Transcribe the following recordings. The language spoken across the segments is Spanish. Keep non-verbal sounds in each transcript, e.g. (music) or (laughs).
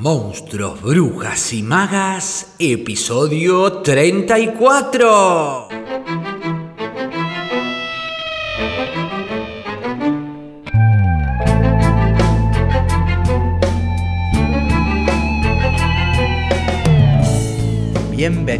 Monstruos, Brujas y Magas, episodio 34.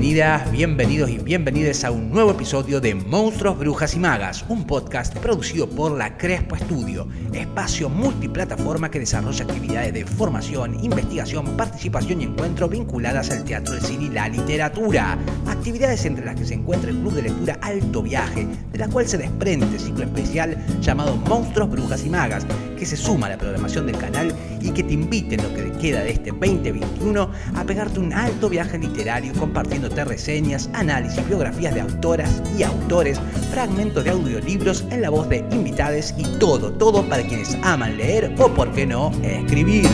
Bienvenidos y bienvenidas a un nuevo episodio de Monstruos, Brujas y Magas, un podcast producido por la Crespo Estudio, espacio multiplataforma que desarrolla actividades de formación, investigación, participación y encuentro vinculadas al teatro, el cine y la literatura. Actividades entre las que se encuentra el Club de Lectura Alto Viaje, de la cual se desprende ciclo especial llamado Monstruos, Brujas y Magas, que se suma a la programación del canal y que te invite en lo que queda de este 2021 a pegarte un alto viaje literario compartiéndote reseñas, análisis, biografías de autoras y autores, fragmentos de audiolibros en la voz de invitades y todo, todo para quienes aman leer o, por qué no, escribir.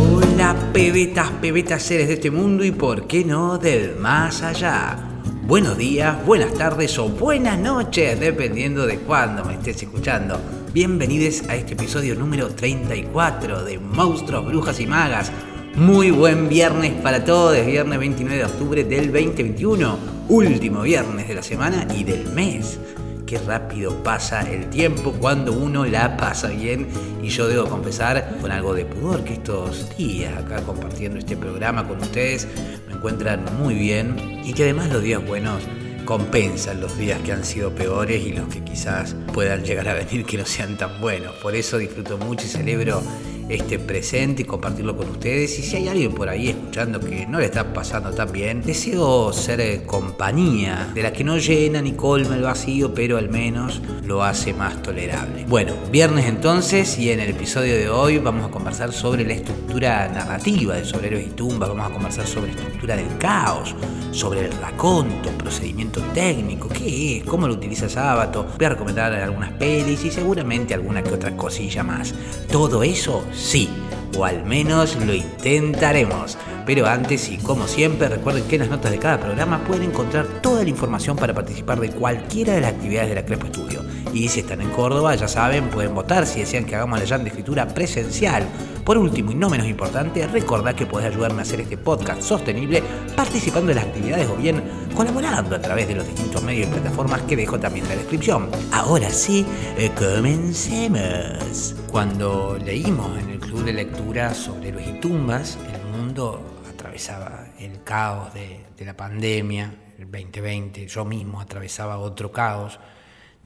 Hola, pebetas, pebetas seres de este mundo y, por qué no, del más allá. Buenos días, buenas tardes o buenas noches, dependiendo de cuándo me estés escuchando. Bienvenidos a este episodio número 34 de Monstruos, Brujas y Magas. Muy buen viernes para todos, viernes 29 de octubre del 2021, último viernes de la semana y del mes. Qué rápido pasa el tiempo cuando uno la pasa bien y yo debo confesar con algo de pudor que estos días acá compartiendo este programa con ustedes me encuentran muy bien y que además los días buenos compensan los días que han sido peores y los que quizás puedan llegar a venir que no sean tan buenos. Por eso disfruto mucho y celebro este presente y compartirlo con ustedes. Y si hay alguien por ahí escuchando que no le está pasando tan bien, deseo ser eh, compañía de la que no llena ni colma el vacío, pero al menos lo hace más tolerable. Bueno, viernes entonces y en el episodio de hoy vamos a conversar sobre la estructura narrativa de Sobreros y Tumbas, vamos a conversar sobre la estructura del caos, sobre el raconto, procedimiento técnico, qué es, cómo lo utiliza Sábato, voy a recomendar algunas pelis y seguramente alguna que otra cosilla más. Todo eso sí, o al menos lo intentaremos. Pero antes y como siempre, recuerden que en las notas de cada programa pueden encontrar toda la información para participar de cualquiera de las actividades de la Crespo Estudio. Y si están en Córdoba, ya saben, pueden votar si desean que hagamos la llama de escritura presencial. Por último y no menos importante, recordad que podés ayudarme a hacer este podcast sostenible participando en las actividades o bien colaborando a través de los distintos medios y plataformas que dejo también en la descripción. Ahora sí, eh, comencemos. Cuando leímos en el club de lectura sobre los y tumbas, el mundo atravesaba el caos de, de la pandemia, el 2020, yo mismo atravesaba otro caos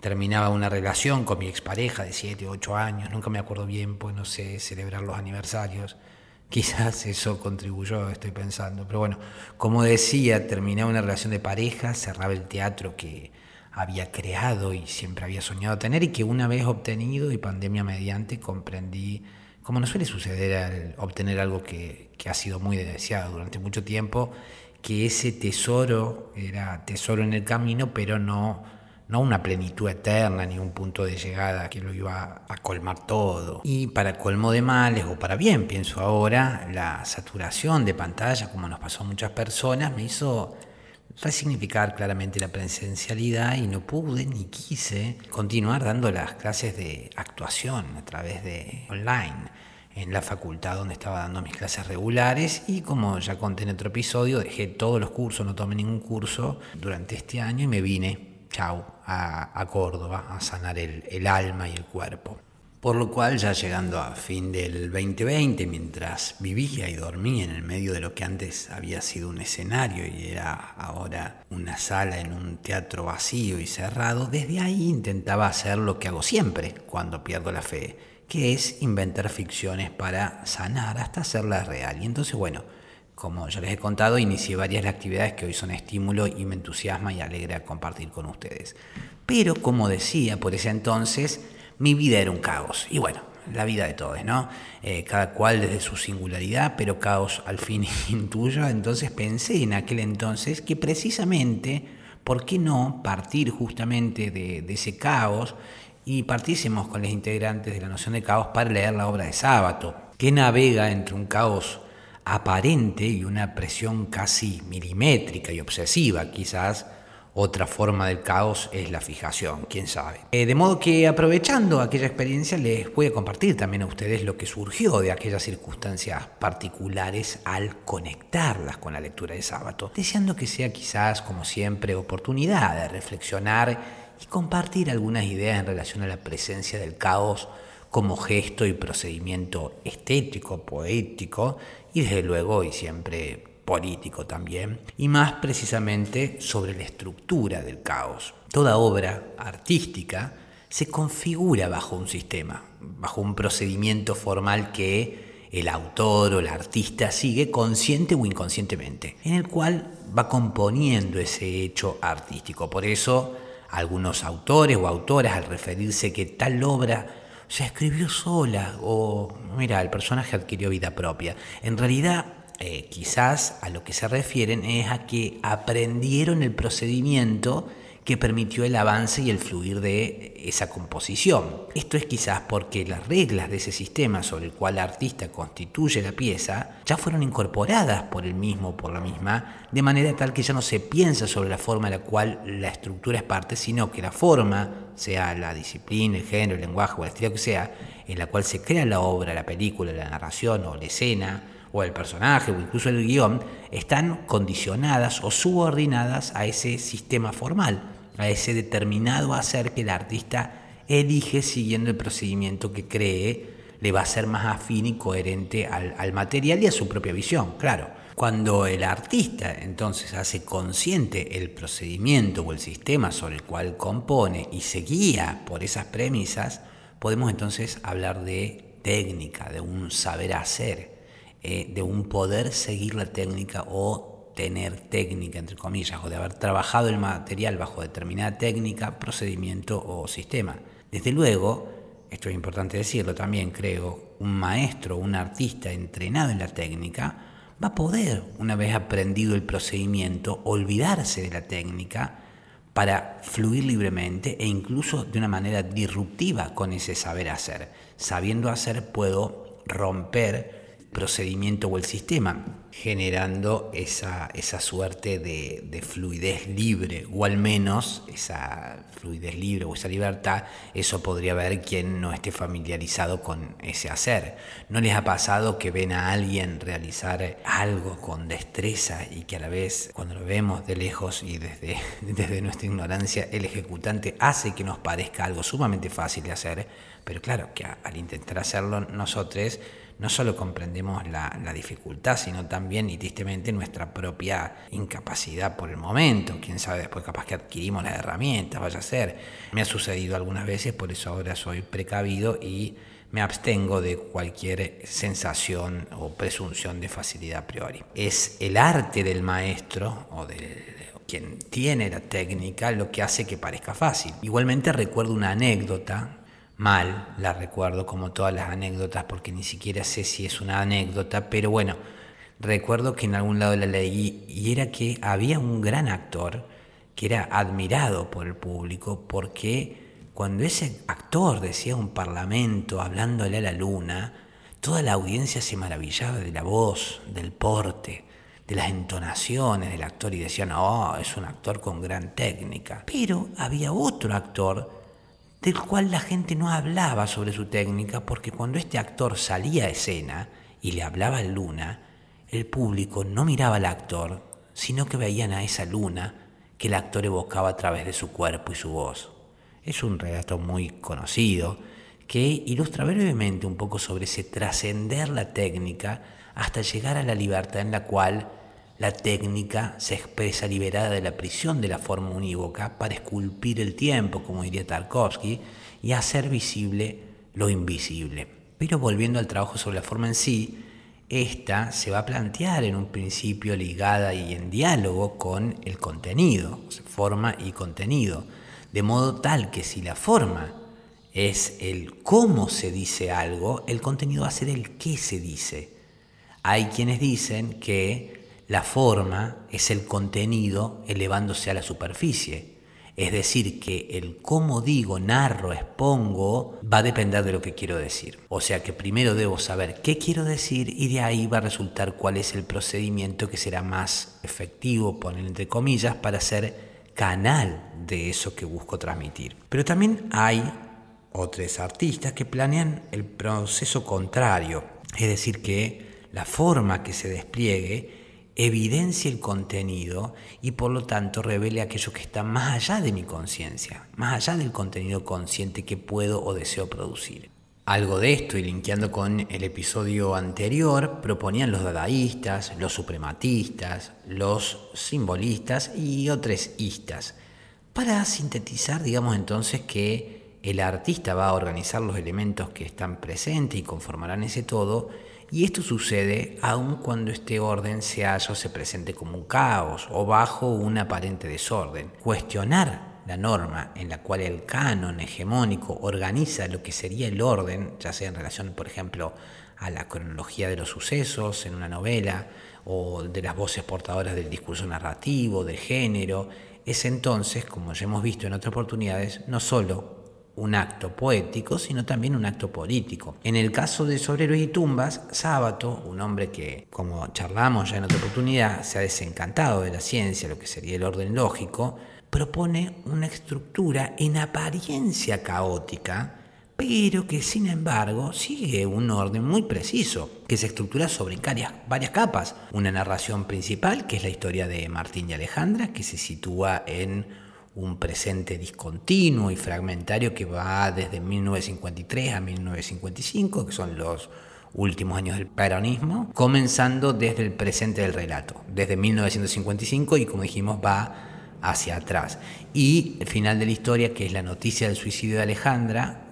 terminaba una relación con mi expareja de 7, 8 años, nunca me acuerdo bien, pues no sé celebrar los aniversarios. Quizás eso contribuyó, estoy pensando. Pero bueno, como decía, terminaba una relación de pareja, cerraba el teatro que había creado y siempre había soñado tener y que una vez obtenido y pandemia mediante comprendí, como no suele suceder al obtener algo que, que ha sido muy deseado durante mucho tiempo, que ese tesoro era tesoro en el camino, pero no no una plenitud eterna ni un punto de llegada que lo iba a colmar todo. Y para colmo de males o para bien, pienso ahora, la saturación de pantalla, como nos pasó a muchas personas, me hizo resignificar claramente la presencialidad y no pude ni quise continuar dando las clases de actuación a través de online en la facultad donde estaba dando mis clases regulares. Y como ya conté en otro episodio, dejé todos los cursos, no tomé ningún curso durante este año y me vine. Chau, a, Córdoba, a sanar el, el alma y el cuerpo. Por lo cual, ya llegando a fin del 2020, mientras vivía y dormía en el medio de lo que antes había sido un escenario y era ahora una sala en un teatro vacío y cerrado, desde ahí intentaba hacer lo que hago siempre cuando pierdo la fe, que es inventar ficciones para sanar hasta hacerlas real. Y entonces, bueno, como ya les he contado, inicié varias actividades que hoy son estímulo y me entusiasma y alegra compartir con ustedes. Pero como decía por ese entonces, mi vida era un caos. Y bueno, la vida de todos, ¿no? Eh, cada cual desde su singularidad, pero caos al fin (laughs) intuyo. Entonces pensé en aquel entonces que precisamente, ¿por qué no partir justamente de, ese caos y partísemos con los integrantes de la noción de caos para leer la obra de Sábato, que navega entre un caos aparente y una presión casi milimétrica y obsesiva quizás, Otra forma del caos es la fijación, quién sabe. Eh, de modo que aprovechando aquella experiencia les voy a compartir también a ustedes lo que surgió de aquellas circunstancias particulares al conectarlas con la lectura de sábado, deseando que sea quizás, como siempre, oportunidad de reflexionar y compartir algunas ideas en relación a la presencia del caos como gesto y procedimiento estético, poético y desde luego y siempre político también, y más precisamente sobre la estructura del caos. Toda obra artística se configura bajo un sistema, bajo un procedimiento formal que el autor o el artista sigue consciente o inconscientemente, en el cual va componiendo ese hecho artístico. Por eso, algunos autores o autoras al referirse que tal obra se escribió sola o, mira, el personaje adquirió vida propia, en realidad eh, quizás a lo que se refieren es a que aprendieron el procedimiento que permitió el avance y el fluir de esa composición. Esto es quizás porque las reglas de ese sistema sobre el cual el artista constituye la pieza ya fueron incorporadas por el mismo por la misma, de manera tal que ya no se piensa sobre la forma en la cual la estructura es parte, sino que la forma, sea la disciplina, el género, el lenguaje o el estilo que sea, en la cual se crea la obra, la película, la narración o la escena, o el personaje o incluso el guion están condicionadas o subordinadas a ese sistema formal, a ese determinado hacer que el artista elige siguiendo el procedimiento que cree le va a ser más afín y coherente al, al material y a su propia visión, claro. Cuando el artista entonces hace consciente el procedimiento o el sistema sobre el cual compone y se guía por esas premisas, podemos entonces hablar de técnica, de un saber hacer. Eh, de un poder seguir la técnica o tener técnica, entre comillas, o de haber trabajado el material bajo determinada técnica, procedimiento o sistema. Desde luego, esto es importante decirlo también, creo, un maestro, un artista entrenado en la técnica, va a poder, una vez aprendido el procedimiento, olvidarse de la técnica para fluir libremente e incluso de una manera disruptiva con ese saber hacer. Sabiendo hacer puedo romper procedimiento o el sistema, generando esa, esa suerte de, de, fluidez libre, o al menos esa fluidez libre o esa libertad, eso podría ver quien no esté familiarizado con ese hacer. ¿No les ha pasado que ven a alguien realizar algo con destreza y que a la vez, cuando lo vemos de lejos y desde, (laughs) desde nuestra ignorancia, el ejecutante hace que nos parezca algo sumamente fácil de hacer? Pero claro, que al intentar hacerlo nosotros, no solo comprendemos la, dificultad, sino también y tristemente nuestra propia incapacidad por el momento. Quién sabe, después capaz que adquirimos las herramientas, vaya a ser. Me ha sucedido algunas veces, por eso ahora soy precavido y me abstengo de cualquier sensación o presunción de facilidad a priori. Es el arte del maestro o de quien tiene la técnica lo que hace que parezca fácil. Igualmente recuerdo una anécdota mal, la recuerdo como todas las anécdotas porque ni siquiera sé si es una anécdota, pero bueno, recuerdo que en algún lado la leí y era que había un gran actor que era admirado por el público porque cuando ese actor decía un parlamento hablándole a la luna, toda la audiencia se maravillaba de la voz, del porte, de las entonaciones del actor y decían, oh, es un actor con gran técnica. Pero había otro actor del cual la gente no hablaba sobre su técnica porque cuando este actor salía a escena y le hablaba a Luna, el público no miraba al actor, sino que veían a esa luna que el actor evocaba a través de su cuerpo y su voz. Es un relato muy conocido que ilustra brevemente un poco sobre ese trascender la técnica hasta llegar a la libertad en la cual la técnica se expresa liberada de la prisión de la forma unívoca para esculpir el tiempo, como diría Tarkovsky, y hacer visible lo invisible. Pero volviendo al trabajo sobre la forma en sí, esta se va a plantear en un principio ligada y en diálogo con el contenido, forma y contenido, de modo tal que si la forma es el cómo se dice algo, el contenido va a ser el qué se dice. Hay quienes dicen que la forma es el contenido elevándose a la superficie. Es decir, que el cómo digo, narro, expongo, va a depender de lo que quiero decir. O sea que primero debo saber qué quiero decir y de ahí va a resultar cuál es el procedimiento que será más efectivo, poner entre comillas, para hacer canal de eso que busco transmitir. Pero también hay otros artistas que planean el proceso contrario, es decir, que la forma que se despliegue evidencia el contenido y por lo tanto revele aquello que está más allá de mi conciencia, más allá del contenido consciente que puedo o deseo producir. Algo de esto, y linkeando con el episodio anterior, proponían los dadaístas, los suprematistas, los simbolistas y otros istas, para sintetizar, digamos entonces, que el artista va a organizar los elementos que están presentes y conformarán ese todo, y esto sucede aun cuando este orden se haya o se presente como un caos o bajo un aparente desorden. Cuestionar la norma en la cual el canon hegemónico organiza lo que sería el orden, ya sea en relación, por ejemplo, a la cronología de los sucesos en una novela o de las voces portadoras del discurso narrativo, del género, es entonces, como ya hemos visto en otras oportunidades, no solo un acto poético, sino también un acto político. En el caso de Sobreros y Tumbas, Sábato, un hombre que, como charlamos ya en otra oportunidad, se ha desencantado de la ciencia, lo que sería el orden lógico, propone una estructura en apariencia caótica, pero que sin embargo sigue un orden muy preciso, que se estructura sobre varias, varias capas. Una narración principal, que es la historia de Martín y Alejandra, que se sitúa en un presente discontinuo y fragmentario que va desde 1953 a 1955, que son los últimos años del peronismo, comenzando desde el presente del relato, desde 1955 y como dijimos va hacia atrás. Y el final de la historia, que es la noticia del suicidio de Alejandra,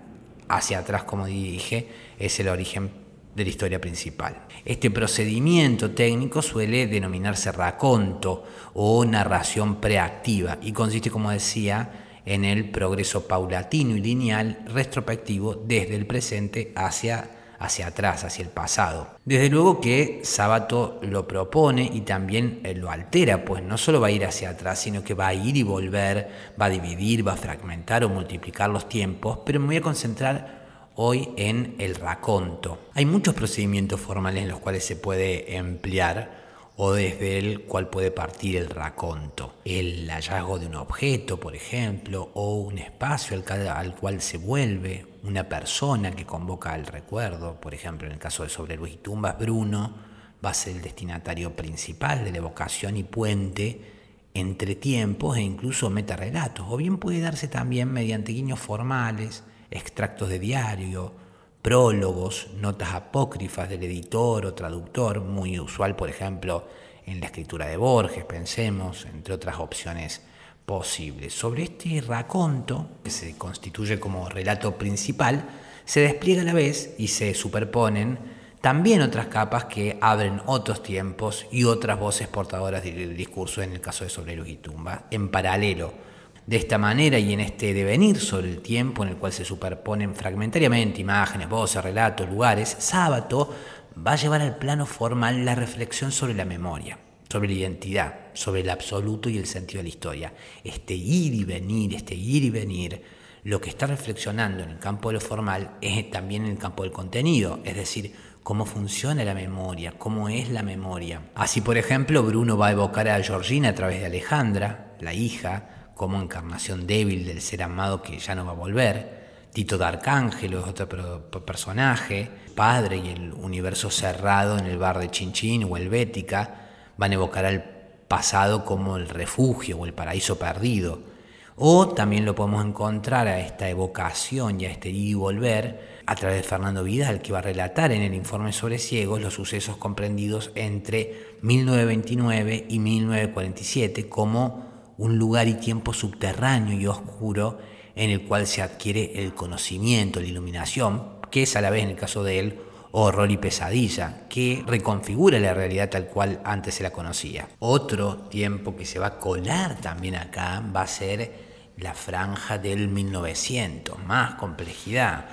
hacia atrás, como dije, es el origen de la historia principal. Este procedimiento técnico suele denominarse raconto o narración preactiva y consiste, como decía, en el progreso paulatino y lineal retrospectivo desde el presente hacia hacia atrás, hacia el pasado. Desde luego que Sábato lo propone y también eh, lo altera, pues no solo va a ir hacia atrás, sino que va a ir y volver, va a dividir, va a fragmentar o multiplicar los tiempos, pero me voy a concentrar hoy en el raconto. Hay muchos procedimientos formales en los cuales se puede emplear o desde el cual puede partir el raconto. El hallazgo de un objeto, por ejemplo, o un espacio al, cual se vuelve, una persona que convoca al recuerdo, por ejemplo, en el caso de Sobre Luis y Tumbas, Bruno va a ser el destinatario principal de la evocación y puente entre tiempos e incluso metarrelatos, o bien puede darse también mediante guiños formales, extractos de diario, prólogos, notas apócrifas del editor o traductor, muy usual, por ejemplo, en la escritura de Borges, pensemos, entre otras opciones posibles. Sobre este raconto, que se constituye como relato principal, se despliega a la vez y se superponen también otras capas que abren otros tiempos y otras voces portadoras del discurso en el caso de Sobreros y Tumba, en paralelo de esta manera y en este devenir sobre el tiempo en el cual se superponen fragmentariamente imágenes, voces, relatos, lugares, Sábato va a llevar al plano formal la reflexión sobre la memoria, sobre la identidad, sobre el absoluto y el sentido de la historia. Este ir y venir, este ir y venir, lo que está reflexionando en el campo de lo formal es también en el campo del contenido, es decir, cómo funciona la memoria, cómo es la memoria. Así, por ejemplo, Bruno va a evocar a Georgina a través de Alejandra, la hija, como encarnación débil del ser amado que ya no va a volver. Tito de Arcángelo es otro personaje. Padre y el universo cerrado en el bar de Chinchín o Helvética van a evocar al pasado como el refugio o el paraíso perdido. O también lo podemos encontrar a esta evocación y a este ir y volver a través de Fernando Vidal, que va a relatar en el informe sobre ciegos los sucesos comprendidos entre 1929 y 1947 como un lugar y tiempo subterráneo y oscuro en el cual se adquiere el conocimiento, la iluminación, que es a la vez en el caso de él horror y pesadilla, que reconfigura la realidad tal cual antes se la conocía. Otro tiempo que se va a colar también acá va a ser la franja del 1900, más complejidad.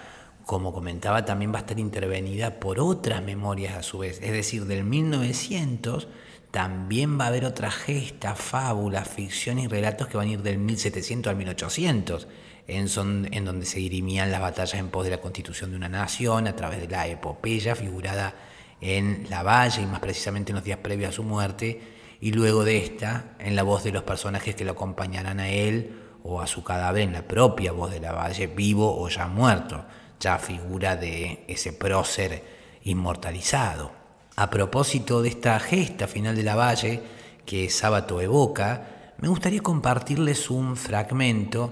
Como comentaba, también va a estar intervenida por otras memorias a su vez, es decir, del 1900 también va a haber otras gestas, fábulas, ficciones y relatos que van a ir del 1700 al 1800, en, en donde se dirimían las batallas en pos de la constitución de una nación a través de la epopeya figurada en la Valle y más precisamente en los días previos a su muerte, y luego de esta en la voz de los personajes que lo acompañarán a él o a su cadáver en la propia voz de la Valle, vivo o ya muerto, ya figura de ese prócer inmortalizado. A propósito de esta gesta final de la Valle que Sábato evoca, me gustaría compartirles un fragmento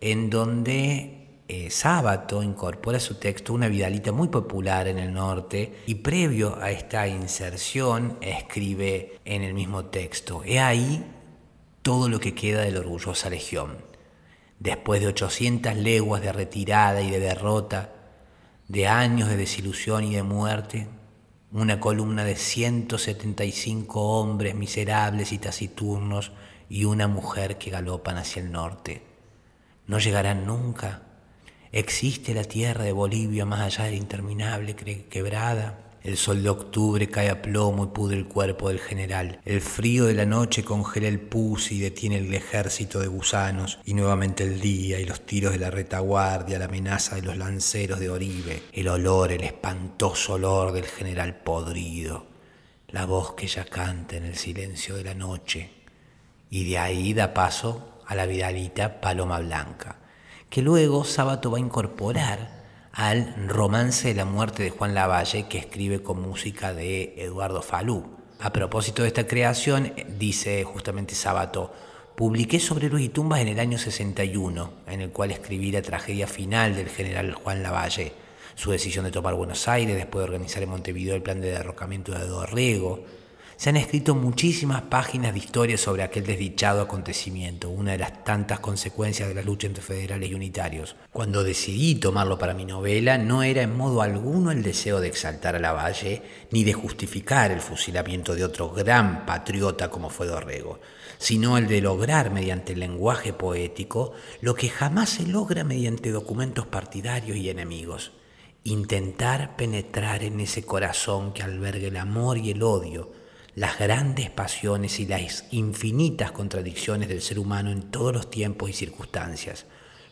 en donde eh, Sábato incorpora a su texto una vidalita muy popular en el norte y previo a esta inserción escribe en el mismo texto, he ahí todo lo que queda de la orgullosa legión. Después de 800 leguas de retirada y de derrota, de años de desilusión y de muerte, una columna de 175 hombres miserables y taciturnos y una mujer que galopan hacia el norte. No llegarán nunca. ¿Existe la tierra de Bolivia más allá de la interminable quebrada? El sol de octubre cae a plomo y pudre el cuerpo del general. El frío de la noche congela el pus y detiene el ejército de gusanos. Y nuevamente el día y los tiros de la retaguardia, la amenaza de los lanceros de Oribe, el olor, el espantoso olor del general podrido, la voz que ya canta en el silencio de la noche. Y de ahí da paso a la vidalita Paloma Blanca, que luego Sábato va a incorporar al romance de la muerte de Juan Lavalle que escribe con música de Eduardo Falú. A propósito de esta creación, dice justamente Sábato, publiqué sobre Luis y Tumbas en el año 61, en el cual escribí la tragedia final del general Juan Lavalle, su decisión de tomar Buenos Aires después de organizar en Montevideo el plan de derrocamiento de Dorrego, se han escrito muchísimas páginas de historia sobre aquel desdichado acontecimiento, una de las tantas consecuencias de la lucha entre federales y unitarios. Cuando decidí tomarlo para mi novela, no era en modo alguno el deseo de exaltar a la Valle, ni de justificar el fusilamiento de otro gran patriota como fue Dorrego, sino el de lograr mediante el lenguaje poético lo que jamás se logra mediante documentos partidarios y enemigos intentar penetrar en ese corazón que alberga el amor y el odio, las grandes pasiones y las infinitas contradicciones del ser humano en todos los tiempos y circunstancias,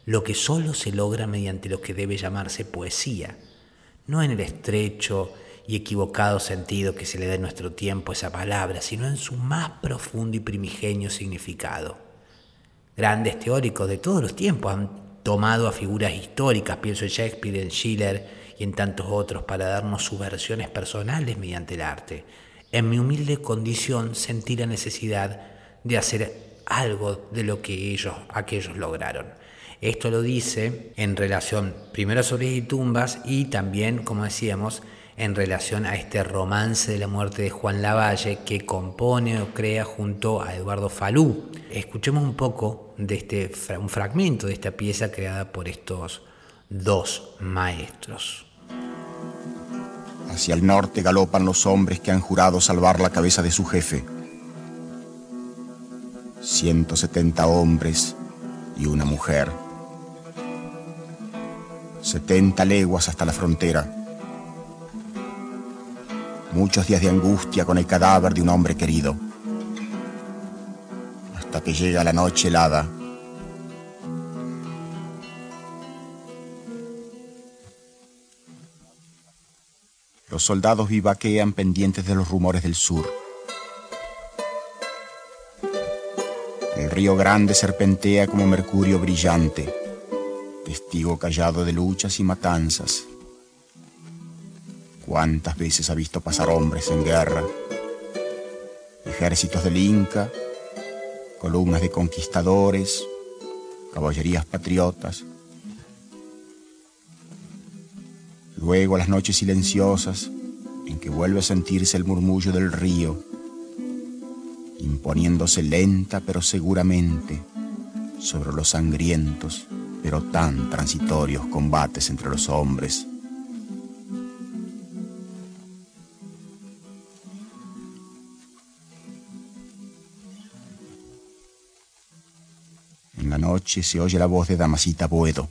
lo que solo se logra mediante lo que debe llamarse poesía, no en el estrecho y equivocado sentido que se le da en nuestro tiempo a esa palabra, sino en su más profundo y primigenio significado. Grandes teóricos de todos los tiempos han tomado a figuras históricas, pienso en Shakespeare, en Schiller y en tantos otros, para darnos sus versiones personales mediante el arte en mi humilde condición sentí la necesidad de hacer algo de lo que ellos, aquellos lograron. Esto lo dice en relación primero sobre y tumbas y también, como decíamos, en relación a este romance de la muerte de Juan Lavalle que compone o crea junto a Eduardo Falú. Escuchemos un poco de este un fragmento de esta pieza creada por estos dos maestros. Hacia el norte galopan los hombres que han jurado salvar la cabeza de su jefe. 170 hombres y una mujer. 70 leguas hasta la frontera. Muchos días de angustia con el cadáver de un hombre querido. Hasta que llega la noche helada Los soldados vivaquean pendientes de los rumores del sur. El río Grande serpentea como mercurio brillante, testigo callado de luchas y matanzas. ¿Cuántas veces ha visto pasar hombres en guerra? Ejércitos del Inca, columnas de conquistadores, caballerías patriotas, Luego las noches silenciosas en que vuelve a sentirse el murmullo del río, imponiéndose lenta pero seguramente sobre los sangrientos pero tan transitorios combates entre los hombres. En la noche se oye la voz de Damasita Boedo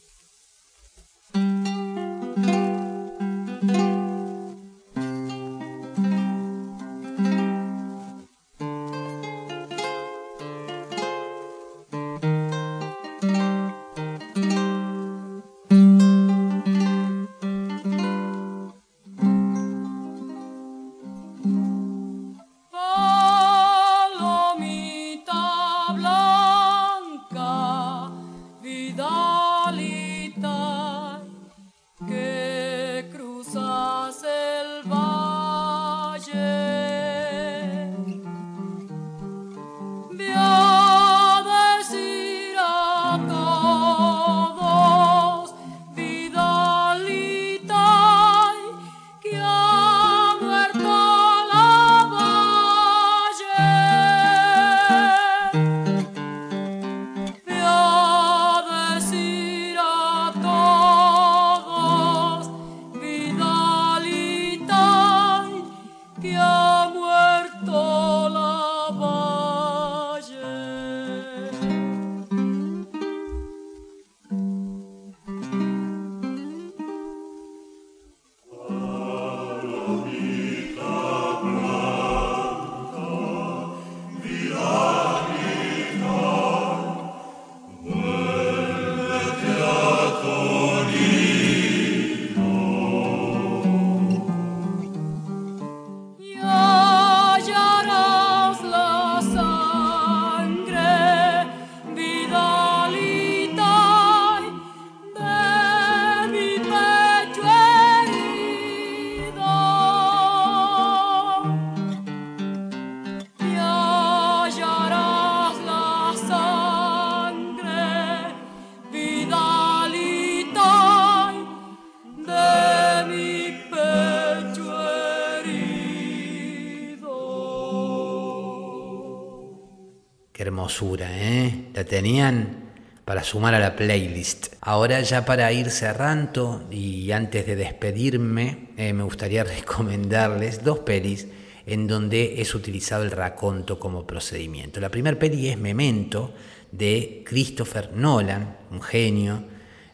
hermosura, ¿eh? La tenían para sumar a la playlist. Ahora ya para ir cerrando y antes de despedirme, eh, me gustaría (laughs) recomendarles dos pelis en donde es utilizado el raconto como procedimiento. La primera peli es Memento de Christopher Nolan, un genio,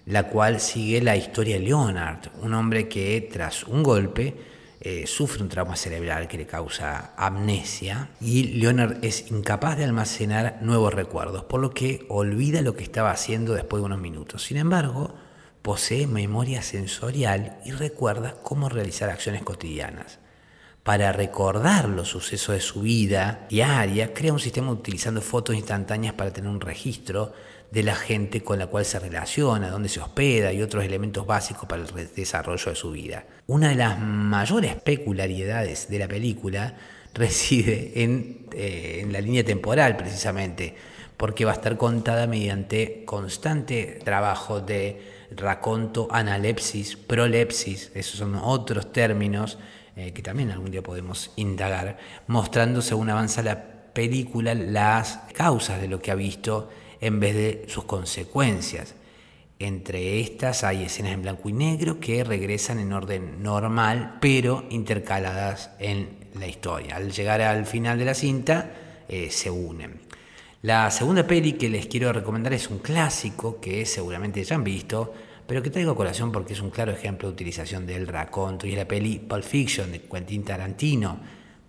la cual sigue la historia de Leonard, un hombre que tras un golpe eh, sufre un trauma cerebral que le causa amnesia y Leonard es incapaz de almacenar nuevos recuerdos, por lo que olvida lo que estaba haciendo después de unos minutos. Sin embargo, posee memoria sensorial y recuerda cómo realizar acciones cotidianas. Para recordar los sucesos de su vida diaria, crea un sistema utilizando fotos instantáneas para tener un registro de la gente con la cual se relaciona, dónde se hospeda y otros elementos básicos para el desarrollo de su vida. Una de las mayores peculiaridades de la película (laughs) reside en, eh, en la línea temporal precisamente, porque va a estar contada mediante constante trabajo de raconto, analepsis, prolepsis, esos son otros términos eh, que también algún día podemos indagar, mostrando según avanza la película las causas de lo que ha visto en vez de sus consecuencias. Entre estas hay escenas en blanco y negro que regresan en orden normal, pero intercaladas en la historia. Al llegar al final de la cinta, eh, se unen. La segunda peli que les quiero recomendar es un clásico que seguramente ya han visto, pero que traigo a colación porque es un claro ejemplo de utilización del raconto y la peli Pulp Fiction de Quentin Tarantino.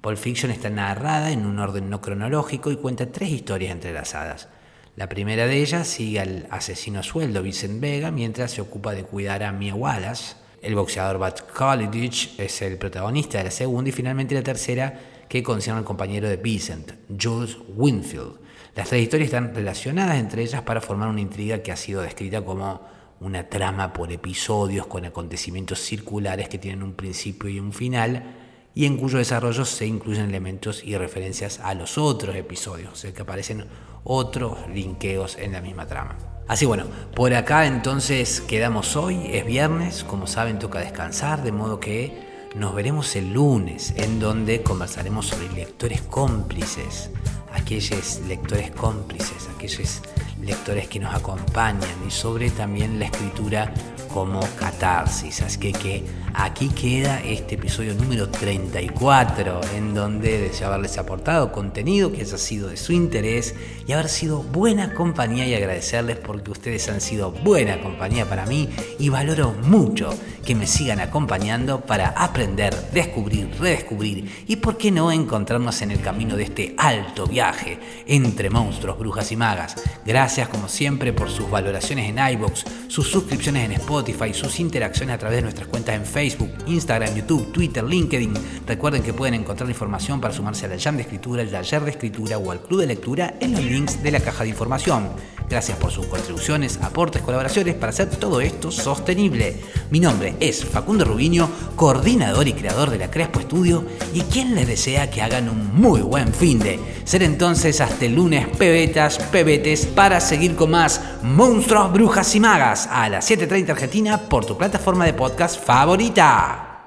Pulp Fiction está narrada en un orden no cronológico y cuenta tres historias entrelazadas. La primera de ellas sigue al asesino sueldo Vincent Vega mientras se ocupa de cuidar a Mia Wallace. El boxeador Bud College es el protagonista de la segunda y finalmente la tercera que concierne al compañero de Vincent, Jules Winfield. Las tres historias están relacionadas entre ellas para formar una intriga que ha sido descrita como una trama por episodios con acontecimientos circulares que tienen un principio y un final y en cuyo desarrollo se incluyen elementos y referencias a los otros episodios, o sea que aparecen otros linkeos en la misma trama. Así bueno, por acá entonces quedamos hoy, es viernes, como saben toca descansar, de modo que nos veremos el lunes, en donde conversaremos sobre lectores cómplices, aquellos lectores cómplices, aquellos lectores que nos acompañan y sobre también la escritura como catarsis. Así que, aquí queda este episodio número 34, en donde deseo haberles aportado contenido que haya sido de su interés y haber sido buena compañía y agradecerles porque ustedes han sido buena compañía para mí y valoro mucho que me sigan acompañando para aprender, descubrir, redescubrir y por qué no encontrarnos en el camino de este alto viaje entre monstruos, brujas y magas. Gracias como siempre por sus valoraciones en iBox, sus suscripciones en Spotify, sus interacciones a través de nuestras cuentas en Facebook, Instagram, YouTube, Twitter, LinkedIn. Recuerden que pueden encontrar información para sumarse al Jam de Escritura, al taller de escritura o al club de lectura en los links de la caja de información. Gracias por sus contribuciones, aportes, colaboraciones para hacer todo esto sostenible. Mi nombre es Facundo Rubiño, coordinador y creador de la Crespo Estudio y quien les desea que hagan un muy buen fin de. Ser entonces hasta el lunes, pebetas, pebetes, seguir con más Monstruos, Brujas y Magas a las 7.30 Argentina por tu plataforma de podcast favorita.